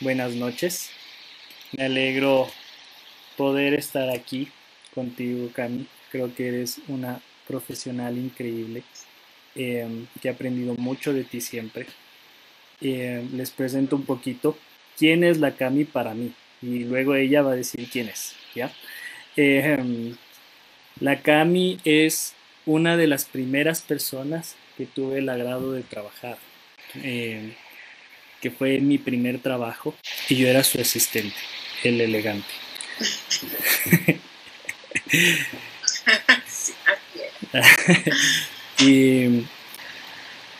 buenas noches. Me alegro poder estar aquí contigo, Cami. Creo que eres una profesional increíble, em, que he aprendido mucho de ti siempre. Em, les presento un poquito quién es la Cami para mí y luego ella va a decir quién es, ¿ya? Em, la Cami es una de las primeras personas que tuve el agrado de trabajar que fue mi primer trabajo y yo era su asistente, el elegante. y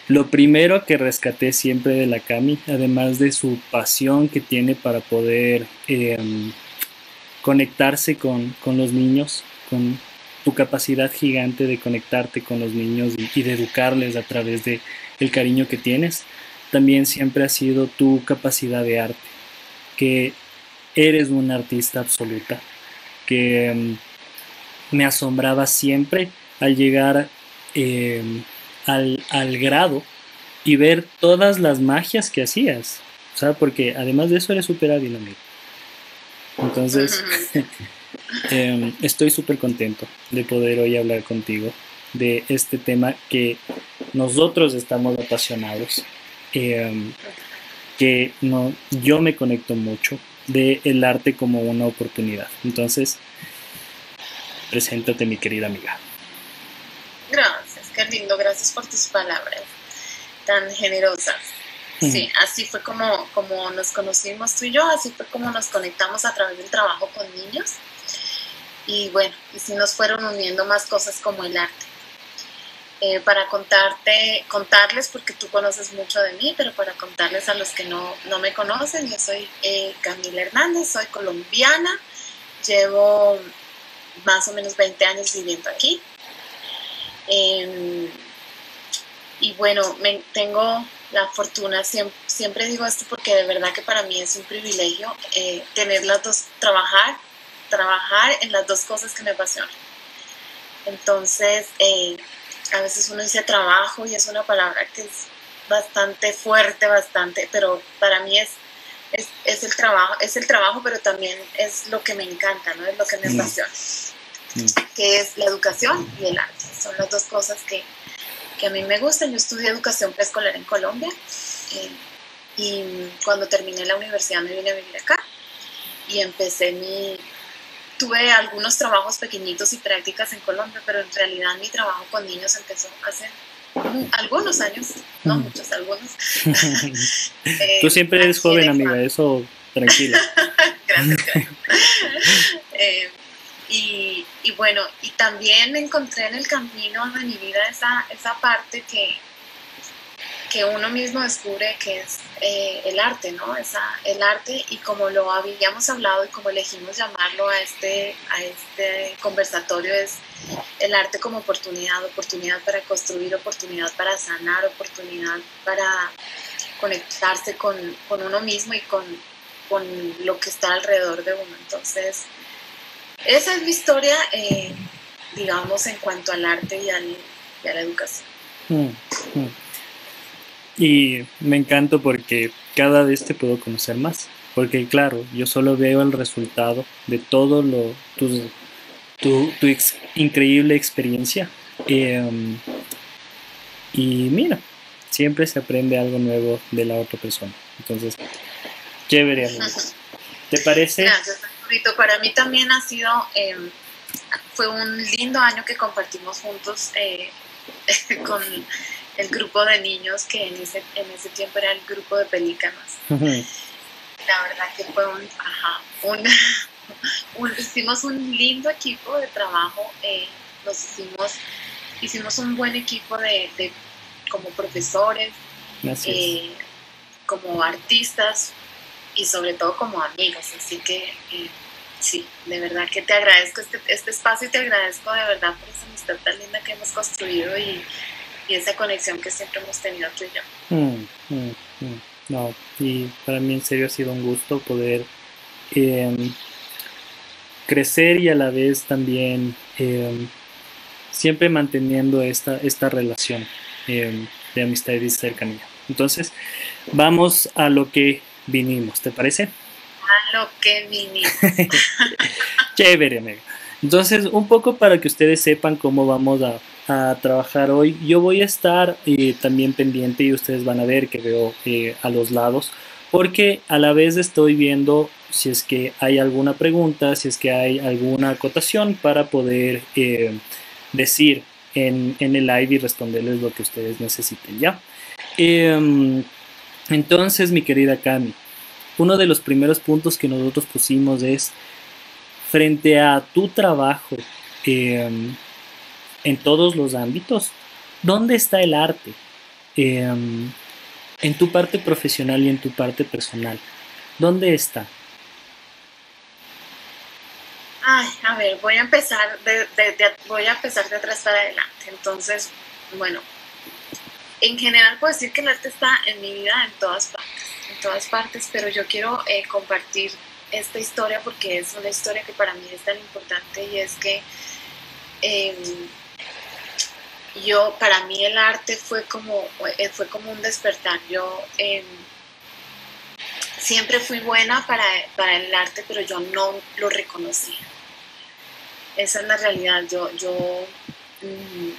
lo primero que rescaté siempre de la Cami, además de su pasión que tiene para poder em, conectarse con, los niños, con tu capacidad gigante de conectarte con los niños y, y de educarles a través de el cariño que tienes, también siempre ha sido tu capacidad de arte, que eres una artista absoluta, que mm, me asombraba siempre al llegar em, al, grado y ver todas las magias que hacías, ¿sabes? Porque además de eso eres súper hábil. Entonces, em, estoy súper contento de poder hoy hablar contigo de este tema que nosotros estamos apasionados Em, que no, yo me conecto mucho de el arte como una oportunidad. Entonces, preséntate mi querida amiga. Gracias, qué lindo, gracias por tus palabras tan generosas. Sí, así fue como, como nos conocimos tú y yo, así fue como nos conectamos a través del trabajo con niños. Y bueno, y sí nos fueron uniendo más cosas como el arte. Eh, para contarte, contarles, porque tú conoces mucho de mí, pero para contarles a los que no, no me conocen, yo soy eh, Camila Hernández, soy colombiana, llevo más o menos 20 años viviendo aquí. Em, y bueno, me, tengo la fortuna, siempre, siempre, digo esto porque de verdad que para mí es un privilegio eh, tener las dos, trabajar, trabajar en las dos cosas que me apasionan. Entonces, a veces uno dice trabajo y es una palabra que es bastante fuerte, bastante, pero para mí es, es, el trabajo, es el trabajo, pero también es lo que me encanta, ¿no? Es lo que me mm. apasiona, mm. que es la educación y el arte. Son las dos cosas que, que a mí me gustan. Yo estudié educación preescolar en Colombia eh, y cuando terminé la universidad me vine a vivir acá y empecé mi, tuve algunos trabajos pequeñitos y prácticas en Colombia, pero en realidad mi trabajo con niños empezó hace algunos años, no muchos, algunos. Eh, Tú siempre eres joven, amiga, eso tranquila. gracias, gracias. Eh, y, y, bueno, y también encontré en el camino de mi vida esa, esa parte que, que uno mismo descubre que es eh, el arte, ¿no? Esa, el arte y como lo habíamos hablado y como elegimos llamarlo a este, a este conversatorio es el arte como oportunidad, oportunidad para construir, oportunidad para sanar, oportunidad para conectarse con, con uno mismo y con, con, lo que está alrededor de uno. Entonces, esa es mi historia, eh, digamos, en cuanto al arte y, al, a la educación. Mm, mm. Y me encanta porque cada vez te puedo conocer más. Porque claro, yo solo veo el resultado de todo lo, tu, tu, increíble experiencia. Em, y mira, siempre se aprende algo nuevo de la otra persona. Entonces, chévere, ¿Te parece? Gracias, Para mí también ha sido, em, fue un lindo año que compartimos juntos eh, con el grupo de niños que en ese, en ese tiempo era el grupo de pelícanos. La verdad que fue un, ajá, un, hicimos un lindo equipo de trabajo, eh, nos hicimos, hicimos un buen equipo de, de como profesores, eh, como artistas y sobre todo como amigos, así que eh, sí, de verdad que te agradezco este, este espacio y te agradezco de verdad por esa amistad tan linda que hemos construido y y esa conexión que siempre hemos tenido tú y yo. Mm, mm, mm. No, y para mí en serio ha sido un gusto poder em, crecer y a la vez también em, siempre manteniendo esta, esta relación em, de amistad y cercanía. Entonces, vamos a lo que vinimos, ¿te parece? A lo que vinimos. Chévere, amigo. Entonces, un poco para que ustedes sepan cómo vamos a, trabajar hoy, yo voy a estar eh, también pendiente y ustedes van a ver que veo eh, a los lados, porque a la vez estoy viendo si es que hay alguna pregunta, si es que hay alguna acotación para poder eh, decir en, en, el live y responderles lo que ustedes necesiten, ¿ya? Em, entonces, mi querida Cami, uno de los primeros puntos que nosotros pusimos es frente a tu trabajo em, en todos los ámbitos, ¿dónde está el arte? Em, en tu parte profesional y en tu parte personal, ¿dónde está? Ay, a ver, voy a empezar de, voy a empezar de atrás para adelante. Entonces, bueno, en general puedo decir que el arte está en mi vida en todas partes, en todas partes, pero yo quiero eh, compartir esta historia porque es una historia que para mí es tan importante y es que em, yo, para mí el arte fue como, eh, fue como un despertar. Yo em, siempre fui buena para, el arte, pero yo no lo reconocía. Esa es la realidad. Yo, yo mm,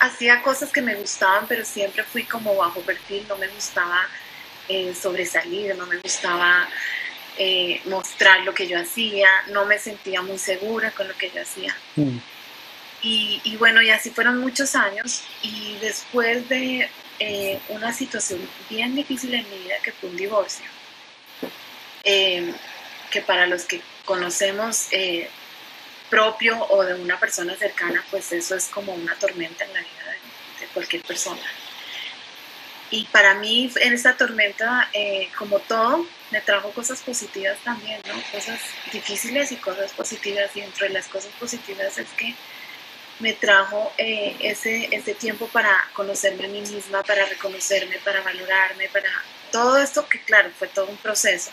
hacía cosas que me gustaban, pero siempre fui como bajo perfil. No me gustaba eh, sobresalir, no me gustaba eh, mostrar lo que yo hacía, no me sentía muy segura con lo que yo hacía. Mm. Y, bueno, y así fueron muchos años y después de eh, una situación bien difícil en mi vida que fue un divorcio, eh, que para los que conocemos propio o de una persona cercana, pues eso es como una tormenta en la vida de, cualquier persona. Y para mí en esta tormenta, como todo, me trajo cosas positivas también, ¿no? Cosas difíciles y cosas positivas. Y entre las cosas positivas es que me trajo eh, ese, ese tiempo para conocerme a mí misma, para reconocerme, para valorarme, para todo esto que claro, fue todo un proceso.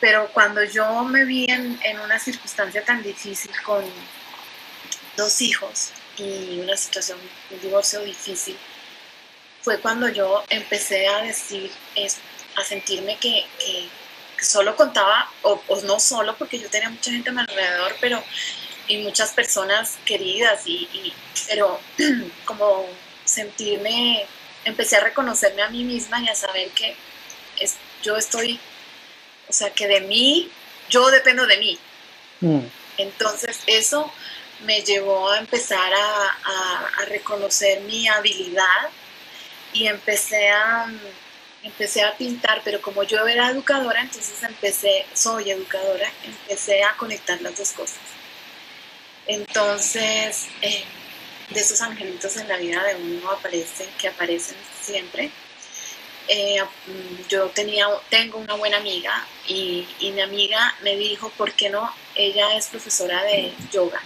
Pero cuando yo me vi en, en una circunstancia tan difícil con dos hijos y una situación, un divorcio difícil, fue cuando yo empecé a decir, esto a sentirme que, solo contaba, o, no solo porque yo tenía mucha gente a mi alrededor, pero y muchas personas queridas, y, pero como sentirme, empecé a reconocerme a mí misma y a saber que es, yo estoy, o sea, que de mí, yo dependo de mí. Mm. Entonces eso me llevó a empezar a, a reconocer mi habilidad y empecé a empecé a pintar, pero como yo era educadora, entonces empecé, soy educadora, empecé a conectar las dos cosas. Entonces, eh, de esos angelitos en la vida de uno aparecen, que aparecen siempre. Eh, yo tenía, tengo una buena amiga y, mi amiga me dijo, ¿por qué no? Ella es profesora de yoga,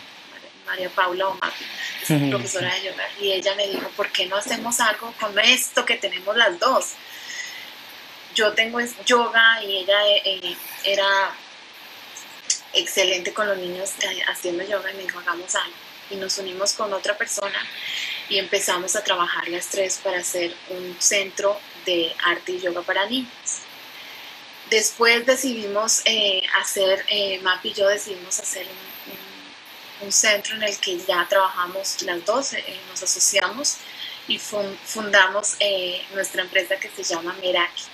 María Paula Omati, es profesora de yoga, y ella me dijo, ¿por qué no hacemos algo con esto que tenemos las dos? yo tengo yoga y ella eh, era excelente con los niños eh, haciendo yoga y me hagamos algo. Y nos unimos con otra persona y empezamos a trabajar las tres para hacer un centro de arte y yoga para niños. Después decidimos hacer, Mapi y yo decidimos hacer un, un, centro en el que ya trabajamos las dos, nos asociamos y fundamos nuestra empresa que se llama Meraki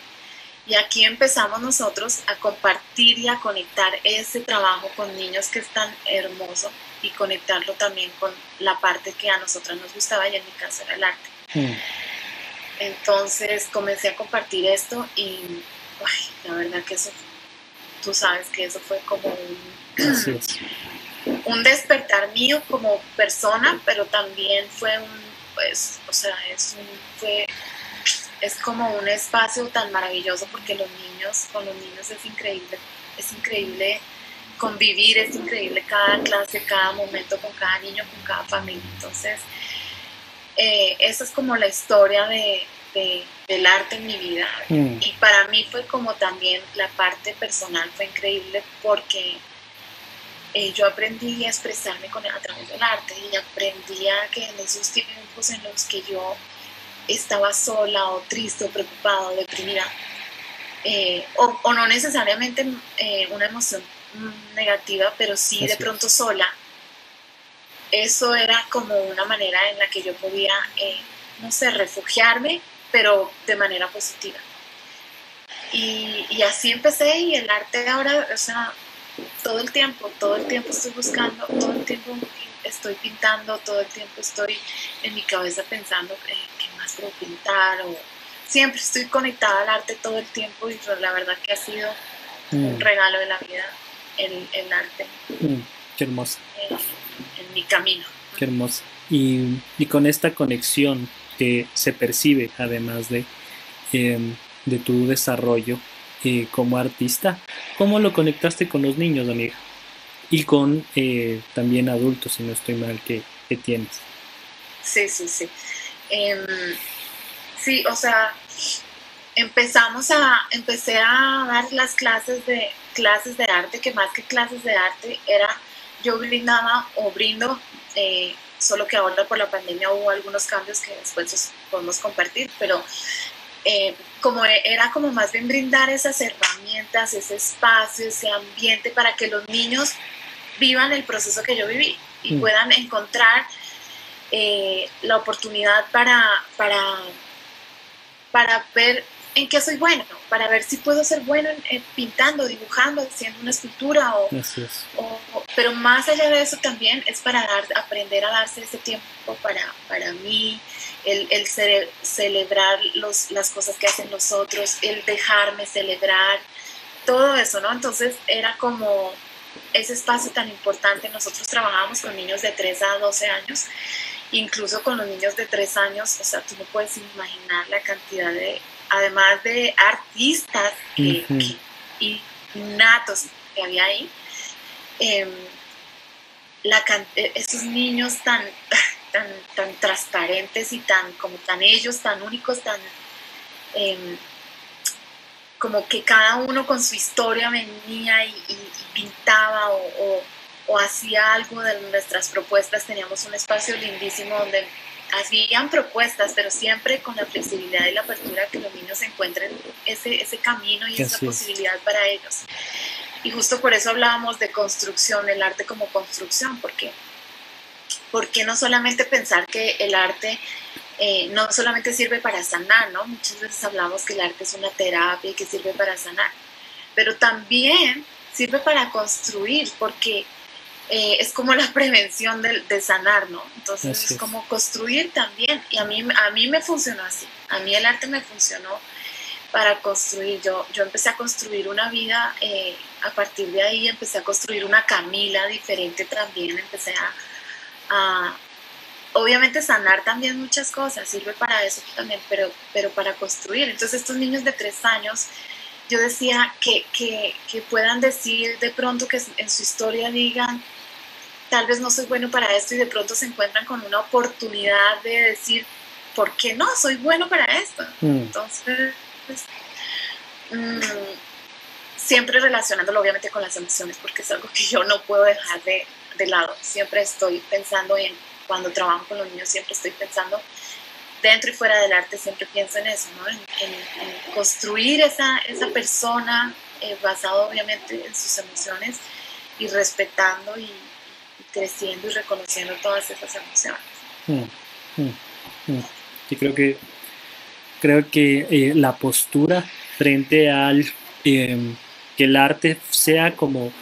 y aquí empezamos nosotros a compartir y a conectar ese trabajo con niños que es tan hermoso y conectarlo también con la parte que a nosotros nos gustaba y en mi caso era el arte. Mm. Entonces comencé a compartir esto y la verdad que eso, tú sabes que eso fue como un, un despertar mío como persona, pero también fue un, pues, o sea, es un, fue es como un espacio tan maravilloso porque los niños, con los niños es increíble, es increíble convivir, es increíble cada clase, cada momento con cada niño, con cada familia. Entonces, eh, esa es como la historia de, del arte en mi vida. Mm. Y para mí fue como también la parte personal, fue increíble porque eh, yo aprendí a expresarme con, a través del arte y aprendí a que en esos tiempos en los que yo estaba sola o triste o preocupada o deprimida, eh, o, no necesariamente eh, una emoción negativa, pero sí de pronto sola, eso era como una manera en la que yo podía, eh, no sé, refugiarme, pero de manera positiva. Y, y, así empecé y el arte ahora, o sea, todo el tiempo, todo el tiempo estoy buscando, todo el tiempo estoy pintando, todo el tiempo estoy en mi cabeza pensando qué puedo pintar o siempre estoy conectada al arte todo el tiempo y la verdad que ha sido un mm. regalo de la vida el, el arte. Mm, qué hermosa. En, mi camino. Qué hermosa. Y, y, con esta conexión que se percibe además de, em, de tu desarrollo eh, como artista, ¿cómo lo conectaste con los niños, amiga? Y con eh, también adultos, si no estoy mal, que, que tienes. Sí, sí, sí. Em, sí, o sea, empezamos a, empecé a dar las clases de, clases de arte, que más que clases de arte era, yo brindaba o brindo, eh, solo que ahora por la pandemia hubo algunos cambios que después podemos compartir, pero eh, como era como más bien brindar esas herramientas, ese espacio, ese ambiente para que los niños vivan el proceso que yo viví y mm. puedan encontrar eh, la oportunidad para, para para ver en qué soy bueno, para ver si puedo ser bueno en, pintando, dibujando, haciendo una escultura o, pero más allá de eso también es para dar, aprender a darse ese tiempo para, para mí, el, el celebrar los, las cosas que hacen los otros, el dejarme celebrar, todo eso, ¿no? Entonces era como ese espacio tan importante. Nosotros trabajábamos con niños de 3 a 12 años incluso con los niños de tres años, o sea, tú no puedes imaginar la cantidad de, además de artistas y natos que había ahí, eh, la, e, esos niños tan, tan, tan transparentes y tan, como tan ellos, tan únicos, tan... Em, como que cada uno con su historia venía y, pintaba o o hacía algo de nuestras propuestas, teníamos un espacio lindísimo donde hacían propuestas, pero siempre con la flexibilidad y la apertura que los niños encuentren ese, ese camino y esa posibilidad para ellos. Y justo por eso hablábamos de construcción, el arte como construcción, porque porque no solamente pensar que el arte eh, no solamente sirve para sanar, ¿no? Muchas veces hablamos que el arte es una terapia y que sirve para sanar, pero también sirve para construir, porque eh, es como la prevención de, sanar, ¿no? Entonces es, como construir también. Y a mí, a mí me funcionó así. A mí el arte me funcionó para construir. Yo, yo empecé a construir una vida, eh, a partir de ahí empecé a construir una Camila diferente también. Empecé a, obviamente sanar también muchas cosas, sirve para eso también, pero, pero para construir. Entonces estos niños de tres años yo decía que, que, que, puedan decir de pronto que en su historia digan, tal vez no soy bueno para esto y de pronto se encuentran con una oportunidad de decir, ¿por qué no? Soy bueno para esto. Mm. Entonces, mm, siempre relacionándolo obviamente con las emociones, porque es algo que yo no puedo dejar de, de lado. Siempre estoy pensando en, cuando trabajo con los niños, siempre estoy pensando dentro y fuera del arte, siempre pienso en eso, ¿no? en, construir esa, esa persona eh, basado obviamente en sus emociones y respetando y, creciendo y reconociendo todas esas emociones. Mm, mm, mm. Y creo que, creo que eh, la postura frente al em, que el arte sea como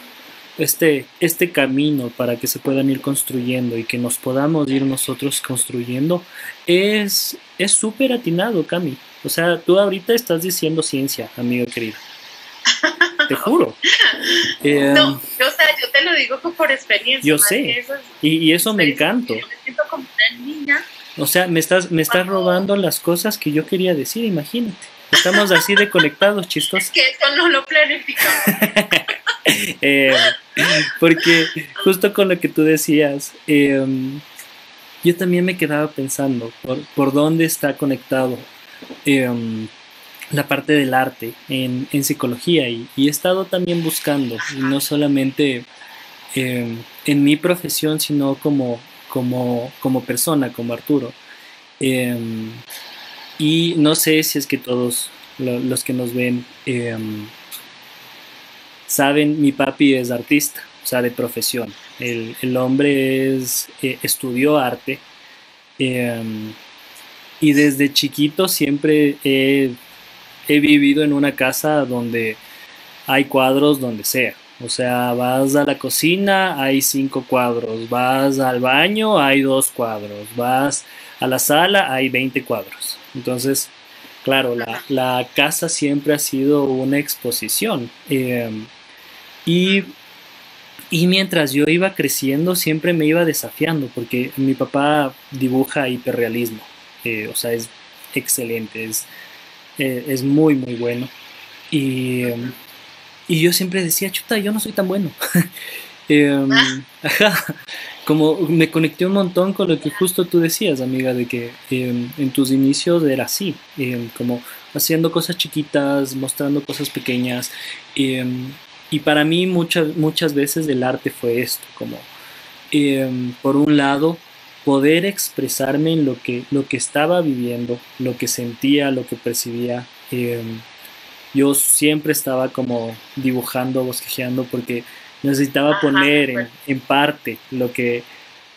este, este camino para que se puedan ir construyendo y que nos podamos ir nosotros construyendo es súper atinado, Cami. O sea, tú ahorita estás diciendo ciencia, amigo querido. Te juro. Eh, no, o sea, yo te lo digo por experiencia. Yo sé. y, eso me encanta. Yo me siento como una niña. O sea, me estás, me estás robando las cosas que yo quería decir, imagínate. Estamos así de conectados, chistosos. Es que eso no lo planificamos. Eh, porque justo con lo que tú decías, em, yo también me quedaba pensando por, por dónde está conectado la parte del arte en, psicología y, he estado también buscando, no solamente em, en mi profesión, sino como, como, como persona, como Arturo. Em, y no sé si es que todos los que nos ven em, saben, mi papi es artista, o sea, de profesión. El, hombre es, eh, estudió arte y desde chiquito siempre he, he vivido en una casa donde hay cuadros donde sea. O sea, vas a la cocina, hay cinco cuadros, vas al baño, hay dos cuadros, vas a la sala, hay 20 cuadros. Entonces, claro, la, casa siempre ha sido una exposición. Em, y, mientras yo iba creciendo, siempre me iba desafiando, porque mi papá dibuja hiperrealismo. Eh, o sea, es excelente, es, eh, es muy, muy bueno. Y, y yo siempre decía, chuta, yo no soy tan bueno. Em, ah. ajá, como me conecté un montón con lo que justo tú decías, amiga, de que em, en tus inicios era así, em, como haciendo cosas chiquitas, mostrando cosas pequeñas. y para mí muchas, muchas veces el arte fue esto, como por un lado poder expresarme en lo que, lo que estaba viviendo, lo que sentía, lo que percibía yo siempre estaba como dibujando, bosquejeando, porque necesitaba poner en, parte lo que,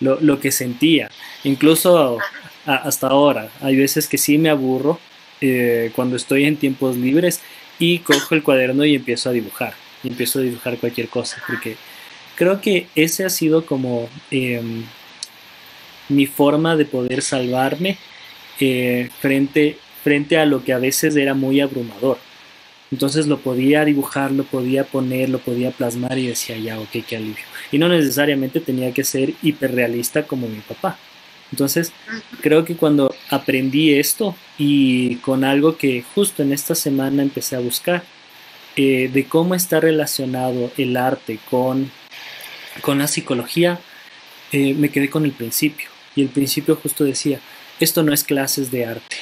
lo, que sentía. Incluso hasta ahora, hay veces que sí me aburro eh, cuando estoy en tiempos libres y cojo el cuaderno y empiezo a dibujar. Y empiezo a dibujar cualquier cosa, porque creo que ese ha sido como em, mi forma de poder salvarme eh, frente, frente a lo que a veces era muy abrumador entonces lo podía dibujar, lo podía poner, lo podía plasmar y decía, ya, ok, qué alivio. Y no necesariamente tenía que ser hiperrealista como mi papá. Entonces, creo que cuando aprendí esto y con algo que justo en esta semana empecé a buscar, eh, de cómo está relacionado el arte con, con la psicología, eh, me quedé con el principio. Y el principio justo decía, esto no es clases de arte.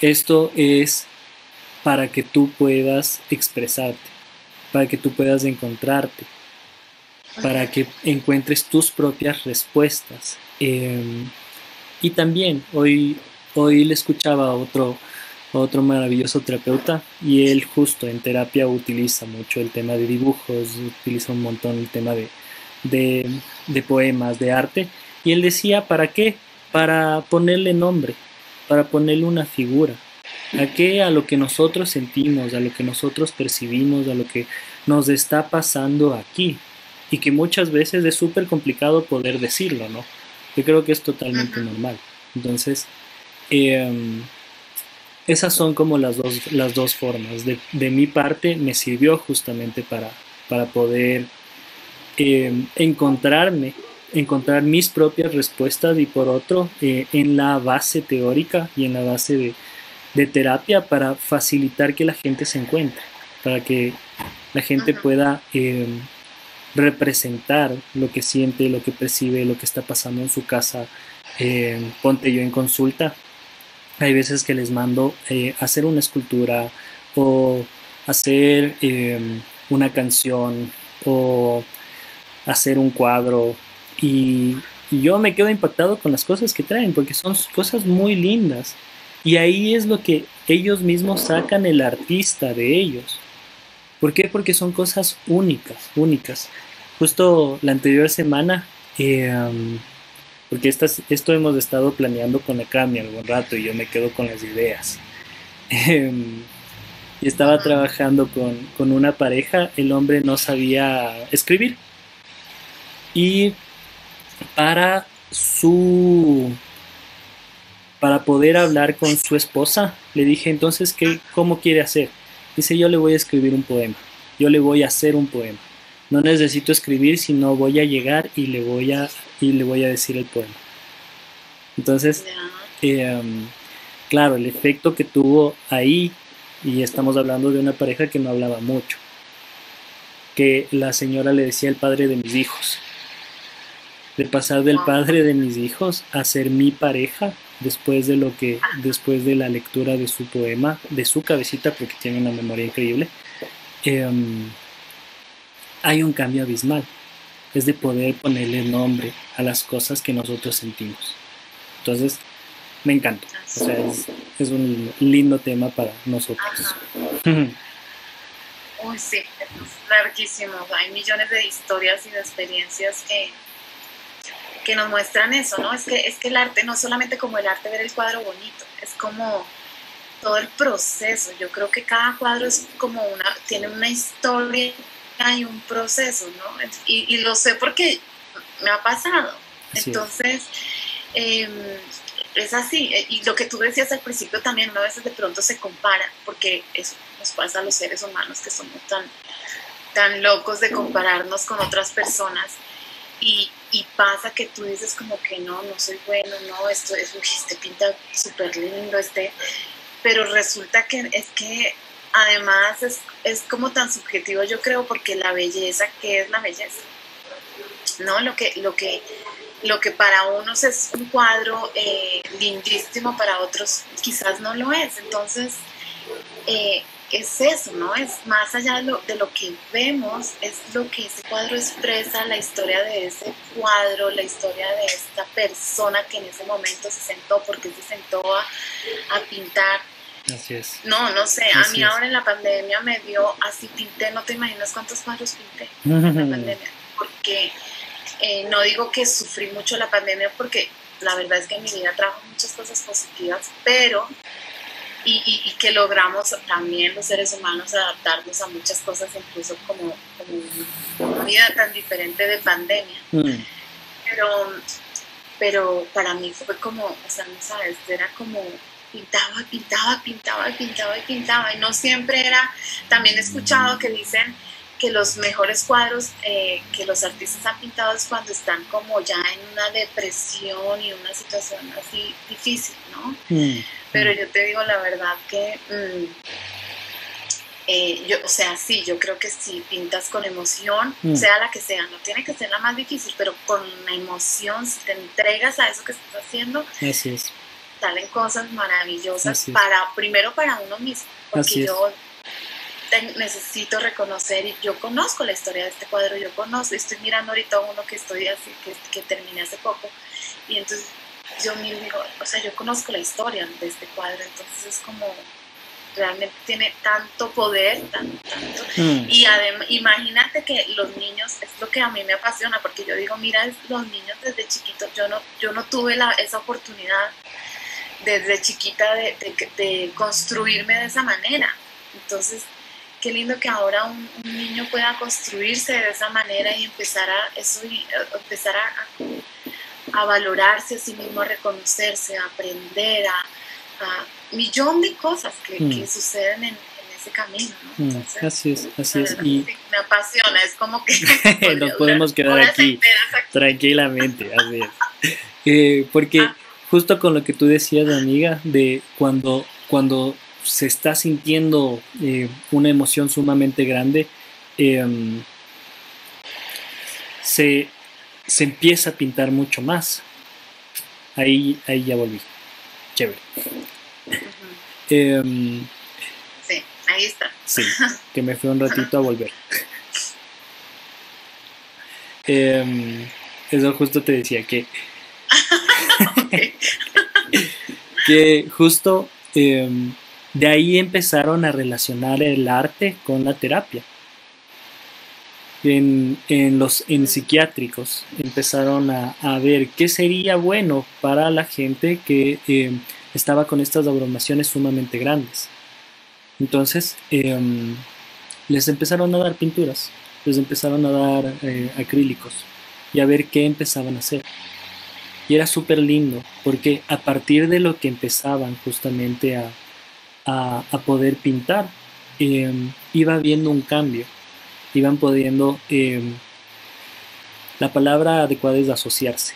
Esto es para que tú puedas expresarte, para que tú puedas encontrarte, para que encuentres tus propias respuestas. Em, y también hoy, hoy le escuchaba a otro, otro maravilloso terapeuta y él justo en terapia utiliza mucho el tema de dibujos, utiliza un montón el tema de, de, de poemas, de arte. Y él decía, ¿para qué? Para ponerle nombre, para ponerle una figura, ¿A qué? A lo que nosotros sentimos, a lo que nosotros percibimos, a lo que nos está pasando aquí. Y que muchas veces es súper complicado poder decirlo, ¿no? Yo creo que es totalmente normal. Entonces, em, esas son como las dos, las dos formas. De, mi parte me sirvió justamente para, para poder em, encontrarme, encontrar mis propias respuestas y por otro, eh, en la base teórica y en la base de, de terapia para facilitar que la gente se encuentre, para que la gente pueda em, representar lo que siente, lo que percibe, lo que está pasando en su casa. Em, ponte yo en consulta. Hay veces que les mando eh, hacer una escultura o hacer em, una canción o hacer un cuadro y, y yo me quedo impactado con las cosas que traen porque son cosas muy lindas y ahí es lo que ellos mismos sacan el artista de ellos. ¿Por qué? Porque son cosas únicas, únicas. Justo la anterior semana, eh, porque esto hemos estado planeando con Akami algún rato y yo me quedo con las ideas. Em, y estaba trabajando con, con una pareja, el hombre no sabía escribir. Y para su para poder hablar con su esposa, le dije entonces, ¿qué, ¿cómo quiere hacer? Dice, yo le voy a escribir un poema, yo le voy a hacer un poema. No necesito escribir, sino voy a llegar y le voy a, y le voy a decir el poema. Entonces, em, claro, el efecto que tuvo ahí, y estamos hablando de una pareja que no hablaba mucho, que la señora le decía el padre de mis hijos, de pasar del padre de mis hijos a ser mi pareja después de lo que después de la lectura de su poema de su cabecita porque tiene una memoria increíble em, hay un cambio abismal. Es de poder ponerle nombre a las cosas que nosotros sentimos. Entonces me encanta. O sea, es, un lindo tema para nosotros. Uy, sí, es larguísimo. Hay millones de historias y de experiencias que, que nos muestran eso, ¿no? Es que, es que el arte, no solamente como el arte ver el cuadro bonito, es como todo el proceso. Yo creo que cada cuadro es como una, tiene una historia y un proceso, ¿no? Y, lo sé porque me ha pasado. Entonces, em, es así. Eh, y lo que tú decías al principio también, una vez de pronto se compara, porque eso nos pasa a los seres humanos que somos tan, tan locos de compararnos con otras personas. Y, y pasa que tú dices como que no, no soy bueno, no, esto es, este pinta súper lindo, este, pero resulta que es que además es, es, como tan subjetivo yo creo porque la belleza, ¿qué es la belleza? ¿No? Lo que, lo que lo que para unos es un cuadro eh, lindísimo, para otros quizás no lo es. Entonces, eh, es eso, ¿no? Es más allá de lo, de lo, que vemos, es lo que ese cuadro expresa, la historia de ese cuadro, la historia de esta persona que en ese momento se sentó, porque se sentó a, a pintar. Así es. No, no sé, a mí ahora en la pandemia me dio, así pinté, no te imaginas cuántos cuadros pinté en la pandemia, porque eh, no digo que sufrí mucho la pandemia porque la verdad es que en mi vida trajo muchas cosas positivas, pero y, que logramos también los seres humanos adaptarnos a muchas cosas, incluso como, una vida tan diferente de pandemia. Mm. Pero, pero para mí fue como, o sea, no sabes, era como pintaba, pintaba, pintaba, pintaba y pintaba. Y no siempre era, también he escuchado que dicen que los mejores cuadros eh, que los artistas han pintado es cuando están como ya en una depresión y una situación así difícil, ¿no? Mm, Pero mm. yo te digo la verdad que, mm, eh, yo, o sea, sí, yo creo que si pintas con emoción, sea la que sea, no tiene que ser la más difícil, pero con una emoción, si te entregas a eso que estás haciendo, salen cosas maravillosas para, primero para uno mismo, porque yo necesito reconocer y yo conozco la historia de este cuadro, yo conozco, estoy mirando ahorita uno que estoy así, que, que terminé hace poco, y entonces yo miro digo, o sea, yo conozco la historia de este cuadro, entonces es como, realmente tiene tanto poder, tanto, tanto. Mm. y además, imagínate que los niños, es lo que a mí me apasiona, porque yo digo, mira, los niños desde chiquitos, yo no, yo no tuve la, esa oportunidad desde chiquita de, de, de construirme de esa manera, entonces qué lindo que ahora un, niño pueda construirse de esa manera y empezar a, eso, empezar a, a, valorarse a sí mismo, a reconocerse, a aprender, a, un millón de cosas que, mm. suceden en, ese camino. Mm, así es, así es. Y me apasiona, es como que nos podemos quedar aquí, tranquilamente, así es. Eh, porque ah. justo con lo que tú decías, amiga, de cuando, cuando se está sintiendo eh, una emoción sumamente grande, em, se, empieza a pintar mucho más. Ahí, ahí ya volví. Chévere. Em, sí, ahí está. Sí, que me fue un ratito a volver. Em, eso justo te decía que. que justo de ahí empezaron a relacionar el arte con la terapia. En, los en psiquiátricos empezaron a, ver qué sería bueno para la gente que eh, estaba con estas abrumaciones sumamente grandes. Entonces em, les empezaron a dar pinturas, les empezaron a dar eh, acrílicos y a ver qué empezaban a hacer. Y era súper lindo porque a partir de lo que empezaban justamente a, a, poder pintar, em, iba viendo un cambio, iban pudiendo, em, la palabra adecuada es asociarse,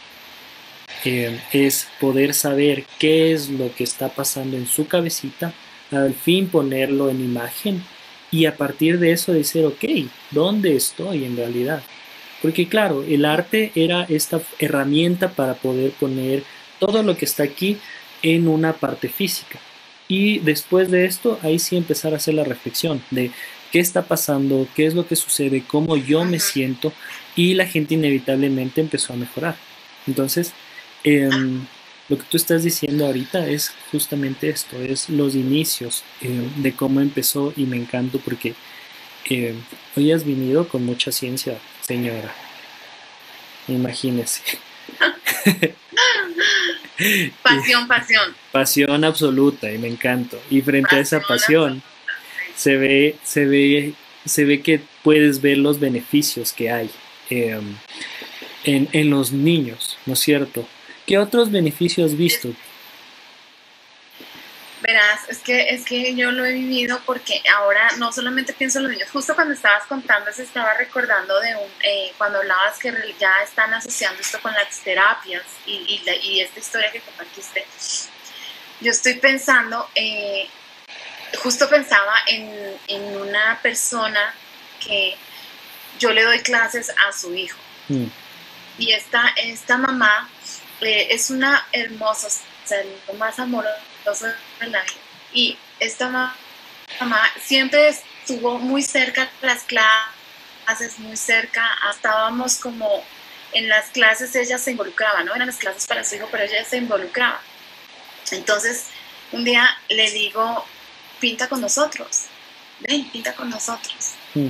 em, es poder saber qué es lo que está pasando en su cabecita, al fin ponerlo en imagen y a partir de eso decir, ok, ¿dónde estoy en realidad? Porque claro, el arte era esta herramienta para poder poner todo lo que está aquí en una parte física. Y después de esto, ahí sí empezar a hacer la reflexión de qué está pasando, qué es lo que sucede, cómo yo me siento y la gente inevitablemente empezó a mejorar. Entonces, em, lo que tú estás diciendo ahorita es justamente esto, es los inicios eh, de cómo empezó y me encanta porque eh, hoy has venido con mucha ciencia, señora. Imagínese. pasión, pasión. Pasión absoluta y me encanta. Y frente a esa pasión se ve, se ve, se ve que puedes ver los beneficios que hay em, en, en los niños, ¿no es cierto? ¿Qué otros beneficios has? Verás, es que, es que yo lo he vivido porque ahora no solamente pienso en los niños, justo cuando estabas contando se estaba recordando de un, eh, cuando hablabas que ya están asociando esto con las terapias y, y, esta historia que compartiste. Yo estoy pensando, eh, justo pensaba en, en, una persona que yo le doy clases a su hijo. Mm. Y esta, esta mamá eh, es una hermosa, o sea, lo más amoroso de la vida. Y esta mamá siempre estuvo muy cerca de las clases, muy cerca, estábamos como en las clases ella se involucraba, ¿no? Eran las clases para su hijo, pero ella se involucraba. Entonces, un día le digo, pinta con nosotros, ven, pinta con nosotros. Mm.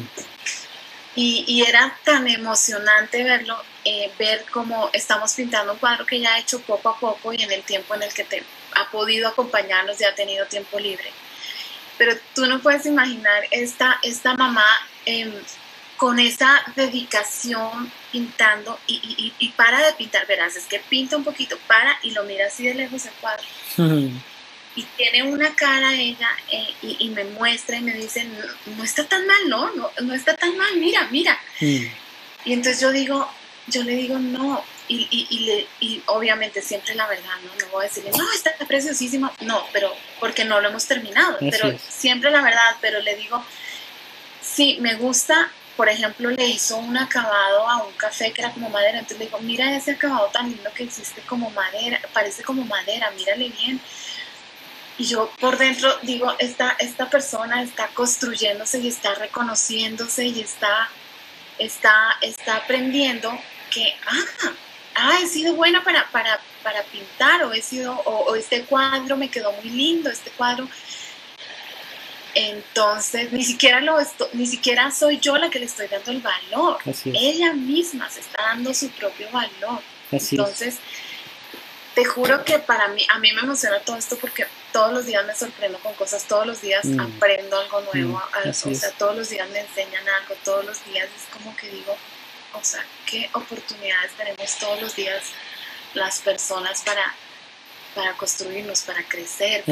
Y, y, era tan emocionante verlo eh, ver cómo estamos pintando un cuadro que ya ha hecho poco a poco y en el tiempo en el que te ha podido acompañarnos y ha tenido tiempo libre. Pero tú no puedes imaginar esta, esta mamá em, con esa dedicación pintando y, y, para de pintar, verás, es que pinta un poquito, para y lo mira así de lejos el cuadro. Y tiene una cara ella eh, y, me muestra y me dice, no, está tan mal, ¿no? ¿no? No, está tan mal, mira, mira. Mm. Y entonces yo digo, yo le digo no, y, y, le, y, obviamente siempre la verdad, ¿no? No voy a decirle, no, está preciosísimo, no, pero porque no lo hemos terminado, pero siempre la verdad, pero le digo, sí, me gusta, por ejemplo, le hizo un acabado a un café que era como madera, entonces le digo, mira ese acabado tan lindo que existe como madera, parece como madera, mírale bien. Y yo por dentro digo, esta, esta persona está construyéndose y está reconociéndose y está, está, está aprendiendo que, ah, ah, he sido buena para, para, para pintar o he sido, o, este cuadro me quedó muy lindo, este cuadro. Entonces, ni siquiera, lo ni siquiera soy yo la que le estoy dando el valor. Ella misma se está dando su propio valor. Entonces, te juro que para mí, a mí me emociona todo esto porque todos los días me sorprendo con cosas, todos los días mm. aprendo algo nuevo, mm, o sea, todos los días me enseñan algo, todos los días es como que digo, o sea, qué oportunidades tenemos todos los días las personas para, para construirnos, para crecer,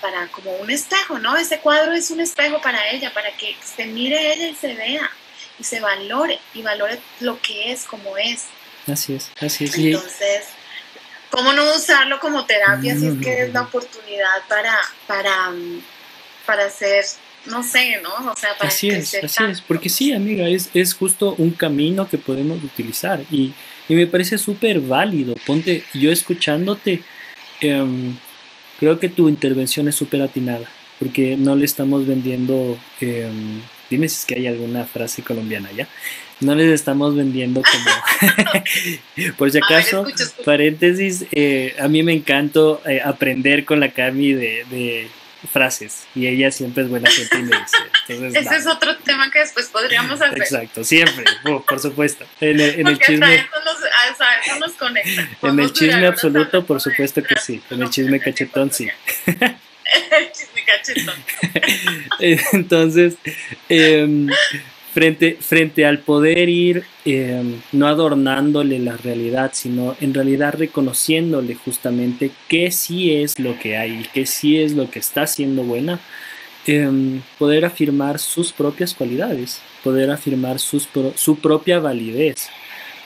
para, como un espejo, ¿no? Ese cuadro es un espejo para ella, para que se mire ella y se vea y se valore y valore lo que es, como es. Así es, así es. Entonces, ¿cómo no usarlo como terapia si es que es la oportunidad para, para, para hacer no sé, ¿no? O sea, para así es, así es, porque sí, amiga, es, es justo un camino que podemos utilizar y, y me parece súper válido. Ponte, yo escuchándote, em, creo que tu intervención es súper atinada, porque no le estamos vendiendo, em, dime si es que hay alguna frase colombiana ya, no les estamos vendiendo como, por si acaso, paréntesis, eh, a mí me encanta eh, aprender con la Cami de frases y ella siempre es buena gente y me dice. Ese es otro tema que después podríamos hacer. Exacto, siempre, por supuesto. En el, en el chisme. Eso nos, conecta. En el chisme absoluto, por supuesto que sí. En el chisme cachetón, sí. el chisme cachetón. Entonces, eh, frente, frente al poder ir em, no adornándole la realidad, sino en realidad reconociéndole justamente que sí es lo que hay, que sí es lo que está siendo buena, em, poder afirmar sus propias cualidades, poder afirmar su propia validez,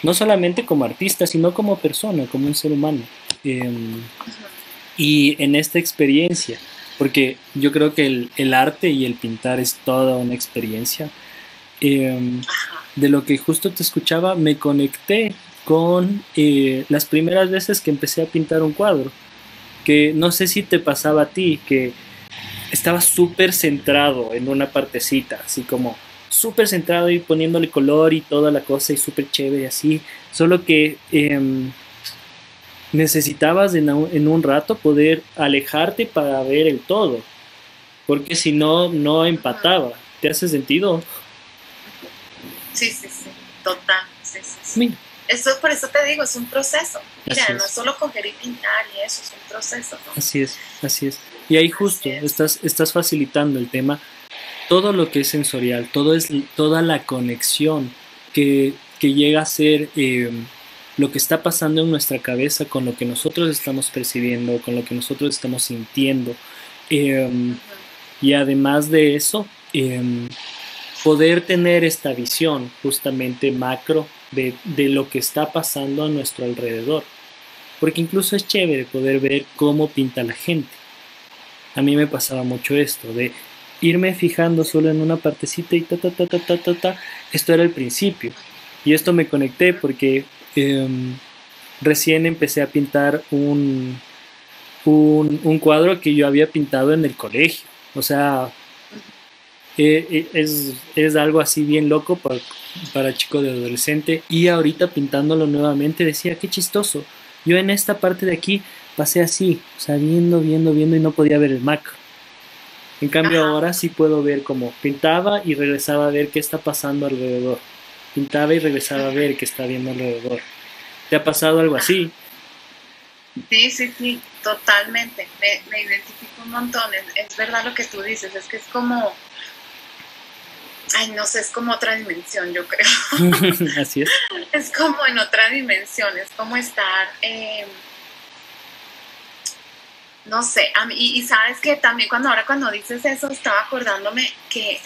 no solamente como artista, sino como persona, como un ser humano. Em, y en esta experiencia, porque yo creo que el, el arte y el pintar es toda una experiencia, Em, de lo que justo te escuchaba, me conecté con eh, las primeras veces que empecé a pintar un cuadro. Que no sé si te pasaba a ti, que estaba súper centrado en una partecita, así como súper centrado y poniéndole color y toda la cosa y súper chévere así. Solo que em, necesitabas en un, en un rato poder alejarte para ver el todo, porque si no, no empataba. ¿Te hace sentido? Sí, sí, sí, total. Sí, sí, sí. Eso, por eso te digo, es un proceso. Mira, no es solo coger y pintar y eso, es un proceso. Así es, así es. Y ahí justo estás, estás facilitando el tema, todo lo que es sensorial, todo es, toda la conexión que, que llega a ser eh, lo que está pasando en nuestra cabeza con lo que nosotros estamos percibiendo, con lo que nosotros estamos sintiendo. Em, y además de eso, em, poder tener esta visión justamente macro de, de, lo que está pasando a nuestro alrededor. Porque incluso es chévere poder ver cómo pinta la gente. A mí me pasaba mucho esto, de irme fijando solo en una partecita y ta, ta, ta, ta, ta, ta, ta. Esto era el principio. Y esto me conecté porque Em, recién empecé a pintar un, un, cuadro que yo había pintado en el colegio. O sea, eh, eh, es, es, algo así bien loco para, para chico de adolescente. Y ahorita pintándolo nuevamente decía, qué chistoso. Yo en esta parte de aquí pasé así, o sea, viendo, viendo, viendo y no podía ver el macro. En cambio ahora sí puedo ver cómo pintaba y regresaba a ver qué está pasando alrededor pintaba y regresaba a ver qué está viendo alrededor. ¿Te ha pasado algo así? Sí, sí, sí, totalmente. Me, identifico un montón. Es, verdad lo que tú dices, es que es como, ay, no sé, es como otra dimensión, yo creo. así es. Es como en otra dimensión, es como estar... Eh, no sé, y, sabes que también cuando ahora cuando dices eso estaba acordándome que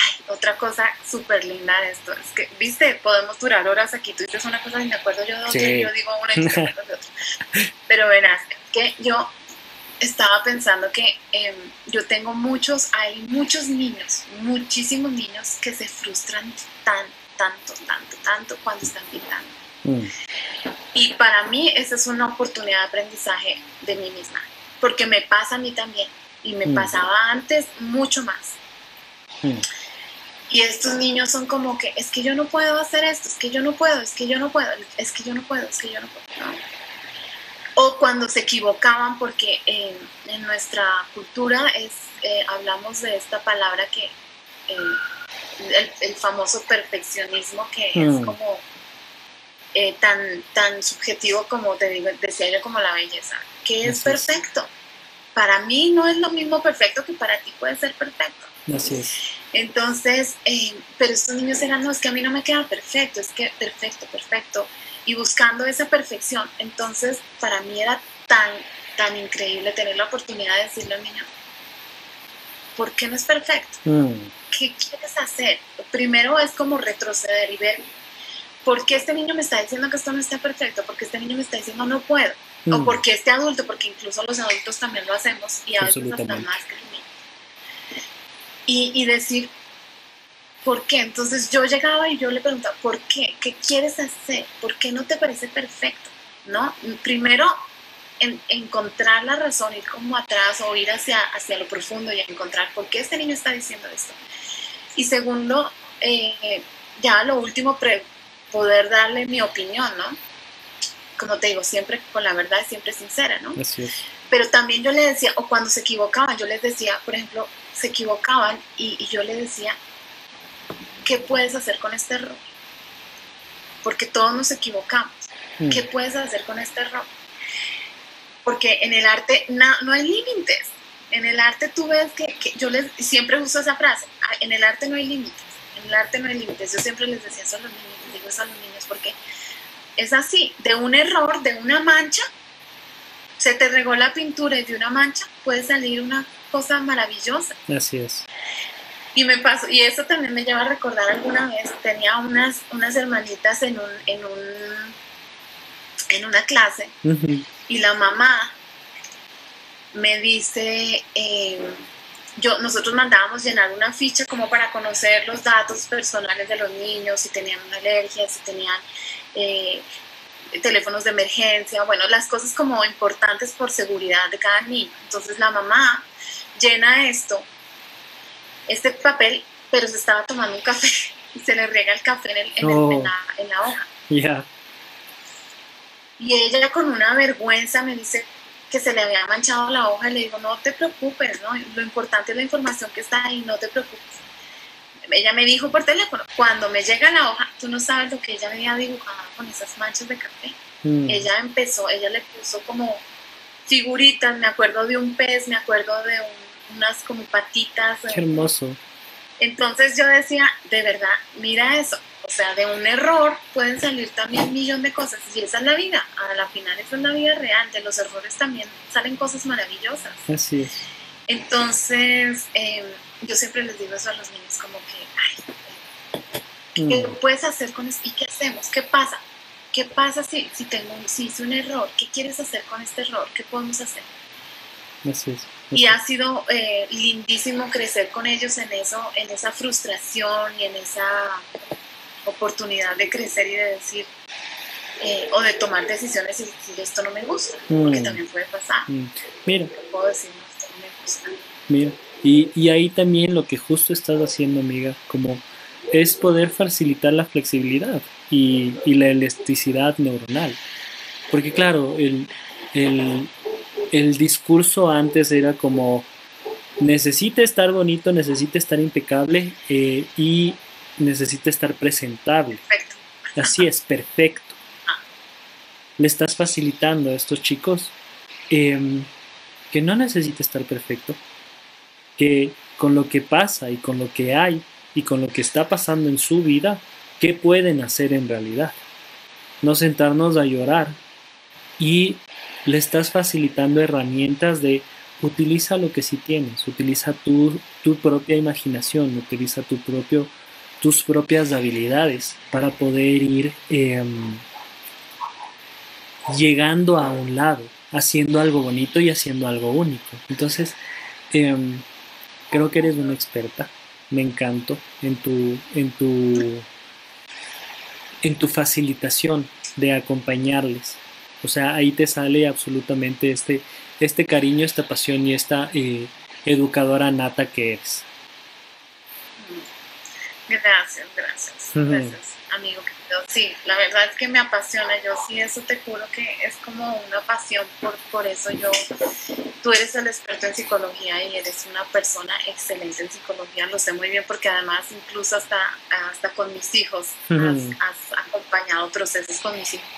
Ay, otra cosa súper linda de esto es que, viste, podemos durar horas aquí. Tú dices una cosa y me acuerdo yo de otra, y yo digo una y me acuerdo de otra. Pero verás, que yo estaba pensando que em, yo tengo muchos, hay muchos niños, muchísimos niños que se frustran tan, tanto, tanto, tanto cuando están pintando. Mm. Y para mí esa es una oportunidad de aprendizaje de mí misma, porque me pasa a mí también y me mm. pasaba antes mucho más. Mm. Y estos niños son como que, es que yo no puedo hacer esto, es que yo no puedo, es que yo no puedo, es que yo no puedo, es que yo no puedo. Cuando se equivocaban, porque en nuestra cultura es, eh, hablamos de esta palabra que, eh, el, famoso perfeccionismo, que es mm. como eh, tan, tan subjetivo como te digo, decía yo, como la belleza, que es perfecto. Para mí no es lo mismo perfecto que para ti puede ser perfecto. Así es. Entonces, eh, pero estos niños eran, no, es que a mí no me queda perfecto, es que perfecto, perfecto. Y buscando esa perfección. Entonces, para mí era tan, tan increíble tener la oportunidad de decirle al niño, ¿por qué no es perfecto? Mm. ¿Qué quieres hacer? Primero es como retroceder y ver, ¿por qué este niño me está diciendo que esto no está perfecto? ¿Por qué este niño me está diciendo no puedo? O mm. porque este adulto, porque incluso los adultos también lo hacemos y a veces hasta más que y, decir, ¿por qué? Entonces yo llegaba y yo le preguntaba, ¿por qué? ¿Qué quieres hacer? ¿Por qué no te parece perfecto? ¿No? Primero, en, encontrar la razón, ir como atrás o ir hacia, hacia lo profundo y encontrar por qué este niño está diciendo esto. Y segundo, eh, ya lo último, poder darle mi opinión, ¿no? Como te digo, siempre con la verdad, siempre sincera, ¿no? Así es. Pero también yo le decía, o cuando se equivocaban, yo les decía, por ejemplo, se equivocaban y, yo le decía, ¿qué puedes hacer con este error? Porque todos nos equivocamos. Mm. ¿Qué puedes hacer con este error? Porque en el arte no hay límites. En el arte tú ves que, yo les siempre uso esa frase, ah, en el arte no hay límites, en el arte no hay límites. Yo siempre les decía eso a los niños, les digo eso a los niños porque es así, de un error, de una mancha, se te regó la pintura y de una mancha puede salir una cosa maravillosa. Así es. Y me pasó, y eso también me lleva a recordar alguna vez, tenía unas, unas hermanitas en un, en un, en una clase, y la mamá me dice, em, yo, nosotros mandábamos llenar una ficha como para conocer los datos personales de los niños, si tenían una alergia, si tenían eh, teléfonos de emergencia, bueno, las cosas como importantes por seguridad de cada niño. Entonces la mamá llena esto, este papel, pero se estaba tomando un café y se le riega el café en, el, en, la, hoja. Ya. Y ella con una vergüenza me dice que se le había manchado la hoja y le digo, no te preocupes, ¿no? lo importante es la información que está ahí, no te preocupes. Ella me dijo por teléfono, cuando me llega la hoja, tú no sabes lo que ella me había dibujado con esas manchas de café. Mm. Ella empezó, ella le puso como figuritas, me acuerdo de un pez, me acuerdo de unas como patitas. Qué hermoso. Entonces yo decía, de verdad, mira eso, o sea, de un error pueden salir también un millón de cosas. Y esa es la vida. A la final, esa es la vida real. De los errores también salen cosas maravillosas. Así es. Entonces, em, yo siempre les digo eso a los niños, como que, ay, ¿qué mm. puedes hacer con eso? ¿Y qué hacemos? ¿Qué pasa? ¿Qué pasa si, si, tengo, si hice un error? ¿Qué quieres hacer con este error? ¿Qué podemos hacer? Así es. Y ha sido eh, lindísimo crecer con ellos en eso, en esa frustración y en esa oportunidad de crecer y de decir, eh, o de tomar decisiones y decir esto no me gusta, porque mm. también puede pasar. Mm. Mira. Puedo decir, esto no me gusta. Mira, y, y, ahí también lo que justo estás haciendo, amiga, como es poder facilitar la flexibilidad y, y la elasticidad neuronal. Porque claro, el, el, el discurso antes era como necesita estar bonito, necesita estar impecable eh, y necesita estar presentable. Perfecto. Así es, perfecto. Le estás facilitando a estos chicos em, que no necesita estar perfecto, que con lo que pasa y con lo que hay y con lo que está pasando en su vida, ¿qué pueden hacer en realidad? No sentarnos a llorar y le estás facilitando herramientas de utiliza lo que sí tienes, utiliza tu, tu propia imaginación, utiliza tu propio tus propias habilidades para poder ir em, llegando a un lado, haciendo algo bonito y haciendo algo único. Entonces, em, creo que eres una experta. Me encanto en tu, en tu, en tu facilitación de acompañarles. O sea, ahí te sale absolutamente este, este cariño, esta pasión y esta eh, educadora nata que eres. Gracias, gracias, gracias, amigo Sí, la verdad es que me apasiona, yo sí, eso te juro que es como una pasión, por, por eso yo, tú eres el experto en psicología y eres una persona excelente en psicología, lo sé muy bien porque además incluso hasta, hasta con mis hijos has, acompañado procesos con mis hijos.